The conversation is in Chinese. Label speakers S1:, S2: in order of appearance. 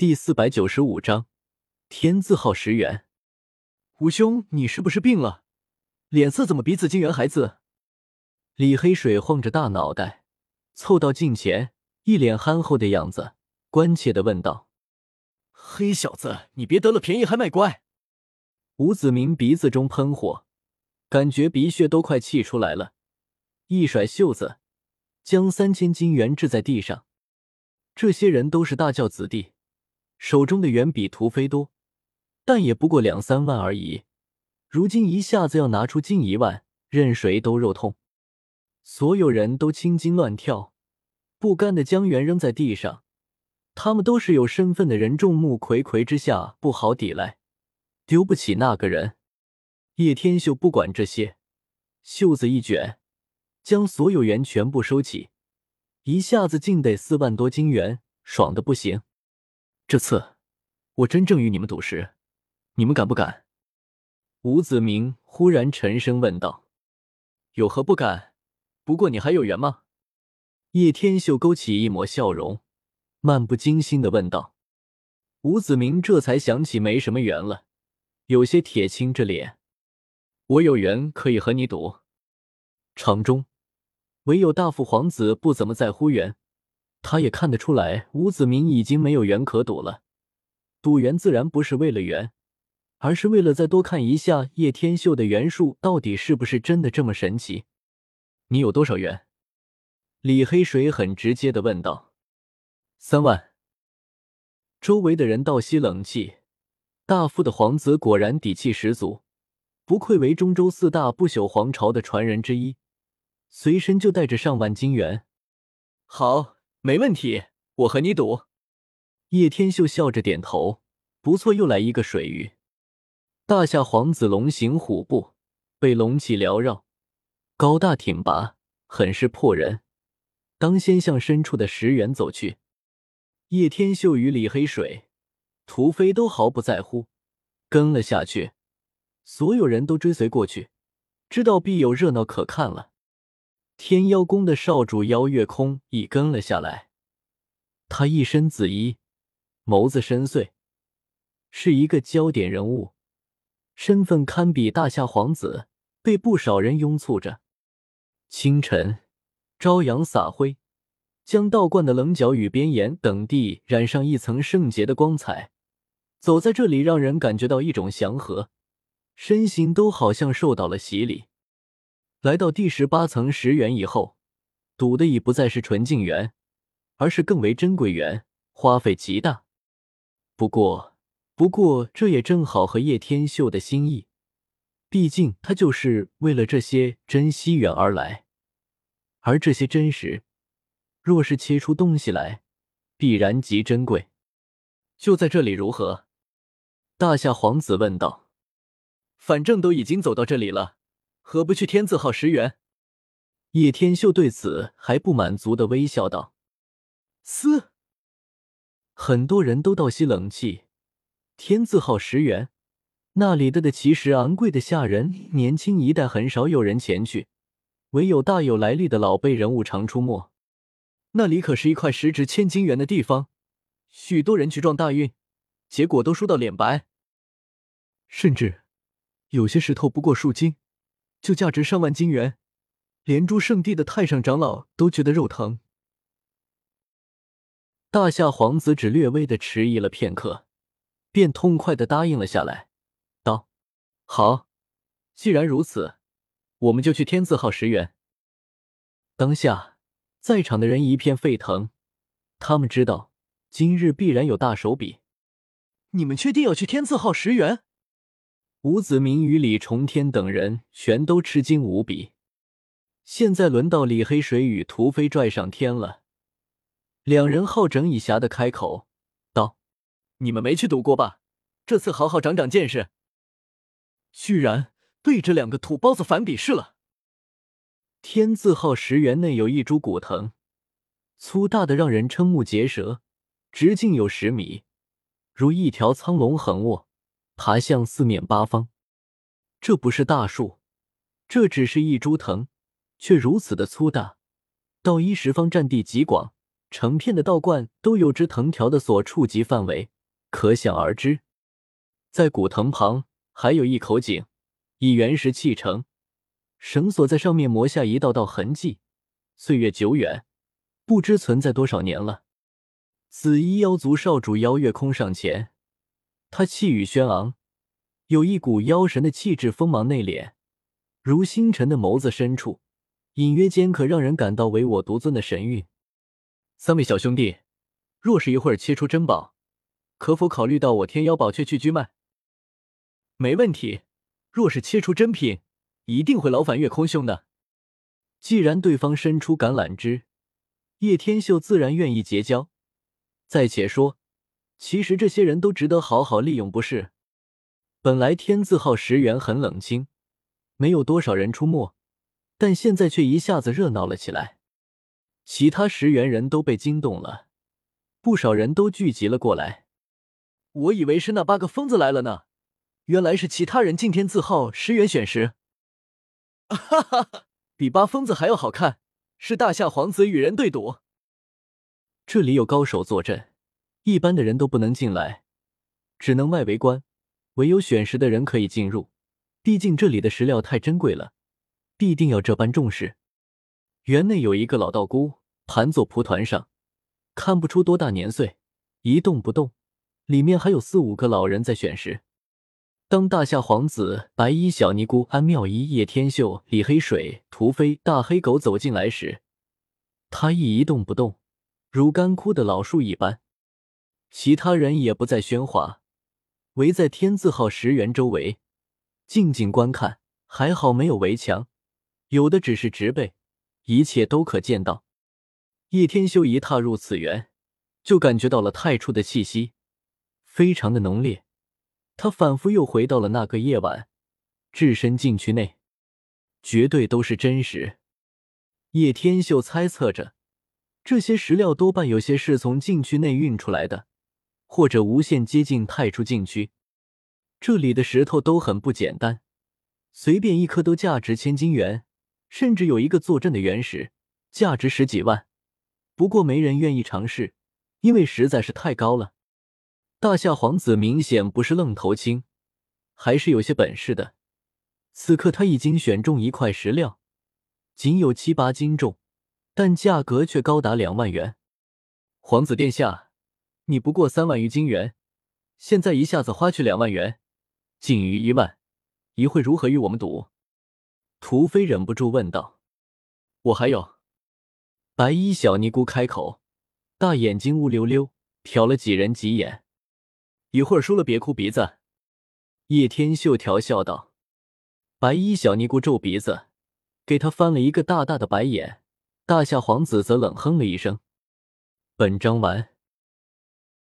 S1: 第四百九十五章，天字号十元。
S2: 吴兄，你是不是病了？脸色怎么比紫金元还紫？
S1: 李黑水晃着大脑袋，凑到近前，一脸憨厚的样子，关切的问道：“
S2: 黑小子，你别得了便宜还卖乖！”
S1: 吴子明鼻子中喷火，感觉鼻血都快气出来了，一甩袖子，将三千金元掷在地上。这些人都是大教子弟，手中的远比屠飞多，但也不过两三万而已。如今一下子要拿出近一万，任谁都肉痛。所有人都青筋乱跳，不甘的将元扔在地上。他们都是有身份的人，众目睽睽之下不好抵赖，丢不起那个人。叶天秀不管这些，袖子一卷，将所有元全部收起，一下子竟得四万多金元，爽的不行。
S2: 这次我真正与你们赌石，你们敢不敢？
S1: 吴子明忽然沉声问道：“
S2: 有何不敢？不过你还有缘吗？”
S1: 叶天秀勾起一抹笑容，漫不经心的问道。吴子明这才想起没什么缘了，有些铁青着脸：“
S2: 我有缘可以和你赌。”
S1: 场中唯有大父皇子不怎么在乎缘，他也看得出来吴子明已经没有缘可赌了。赌缘自然不是为了缘。而是为了再多看一下叶天秀的元术到底是不是真的这么神奇？
S2: 你有多少元？
S1: 李黑水很直接的问道。
S2: 三万。
S1: 周围的人倒吸冷气。大富的皇子果然底气十足，不愧为中州四大不朽皇朝的传人之一，随身就带着上万金元。
S2: 好，没问题，我和你赌。
S1: 叶天秀笑着点头。不错，又来一个水鱼。大夏皇子龙行虎步，被龙气缭绕，高大挺拔，很是破人。当先向深处的石原走去，叶天秀与李黑水、屠飞都毫不在乎，跟了下去。所有人都追随过去，知道必有热闹可看了。天妖宫的少主妖月空已跟了下来，他一身紫衣，眸子深邃，是一个焦点人物。身份堪比大夏皇子，被不少人拥簇着。清晨，朝阳洒辉，将道观的棱角与边沿等地染上一层圣洁的光彩。走在这里，让人感觉到一种祥和，身形都好像受到了洗礼。来到第十八层十元以后，赌的已不再是纯净元，而是更为珍贵元，花费极大。不过。不过，这也正好和叶天秀的心意，毕竟他就是为了这些珍稀元而来。而这些真实，若是切出东西来，必然极珍贵。
S2: 就在这里如何？
S1: 大夏皇子问道。
S2: 反正都已经走到这里了，何不去天字号十元？
S1: 叶天秀对此还不满足的微笑道。
S2: 嘶！
S1: 很多人都倒吸冷气。天字号十元，那里的的其实昂贵的吓人，年轻一代很少有人前去，唯有大有来历的老辈人物常出没。
S2: 那里可是一块十值千金元的地方，许多人去撞大运，结果都输到脸白。甚至有些石头不过数斤，就价值上万金元，连诸圣地的太上长老都觉得肉疼。
S1: 大夏皇子只略微的迟疑了片刻。便痛快的答应了下来，道：“
S2: 好，既然如此，我们就去天字号十元。”
S1: 当下在场的人一片沸腾，他们知道今日必然有大手笔。
S2: 你们确定要去天字号十元？
S1: 吴子明与李重天等人全都吃惊无比。现在轮到李黑水与屠飞拽上天了，两人好整以暇的开口道。
S2: 你们没去赌过吧？这次好好长长见识。居然被这两个土包子反鄙视了。
S1: 天字号石原内有一株古藤，粗大的让人瞠目结舌，直径有十米，如一条苍龙横卧，爬向四面八方。这不是大树，这只是一株藤，却如此的粗大，到一十方占地极广，成片的道观都有只藤条的所触及范围，可想而知。在古藤旁还有一口井，以原石砌成，绳索在上面磨下一道道痕迹，岁月久远，不知存在多少年了。紫衣妖族少主邀月空上前，他气宇轩昂，有一股妖神的气质，锋芒内敛，如星辰的眸子深处，隐约间可让人感到唯我独尊的神韵。三位小兄弟，若是一会儿切出珍宝，可否考虑到我天妖宝雀去居卖？
S2: 没问题，若是切出真品，一定会劳烦月空兄的。
S1: 既然对方伸出橄榄枝，叶天秀自然愿意结交。再且说，其实这些人都值得好好利用，不是？本来天字号石园很冷清，没有多少人出没，但现在却一下子热闹了起来。其他石园人都被惊动了，不少人都聚集了过来。
S2: 我以为是那八个疯子来了呢。原来是其他人进天字号十元选时，哈哈哈，比八疯子还要好看，是大夏皇子与人对赌。
S1: 这里有高手坐镇，一般的人都不能进来，只能外围观，唯有选石的人可以进入。毕竟这里的石料太珍贵了，必定要这般重视。园内有一个老道姑盘坐蒲团上，看不出多大年岁，一动不动。里面还有四五个老人在选石。当大夏皇子、白衣小尼姑、安妙仪、叶天秀、李黑水、屠飞、大黑狗走进来时，他亦一动不动，如干枯的老树一般。其他人也不再喧哗，围在天字号石园周围，静静观看。还好没有围墙，有的只是植被，一切都可见到。叶天秀一踏入此园，就感觉到了太初的气息，非常的浓烈。他仿佛又回到了那个夜晚，置身禁区内，绝对都是真实。叶天秀猜测着，这些石料多半有些是从禁区内运出来的，或者无限接近太初禁区。这里的石头都很不简单，随便一颗都价值千金元，甚至有一个坐镇的原石，价值十几万。不过没人愿意尝试，因为实在是太高了。大夏皇子明显不是愣头青，还是有些本事的。此刻他已经选中一块石料，仅有七八斤重，但价格却高达两万元。皇子殿下，你不过三万余金元，现在一下子花去两万元，仅余一万，一会如何与我们赌？屠飞忍不住问道。
S2: 我还有。
S1: 白衣小尼姑开口，大眼睛乌溜溜，瞟了几人几眼。
S2: 一会儿输了别哭鼻子，
S1: 叶天秀调笑道。白衣小尼姑皱鼻子，给他翻了一个大大的白眼。大夏皇子则冷哼了一声。本章完。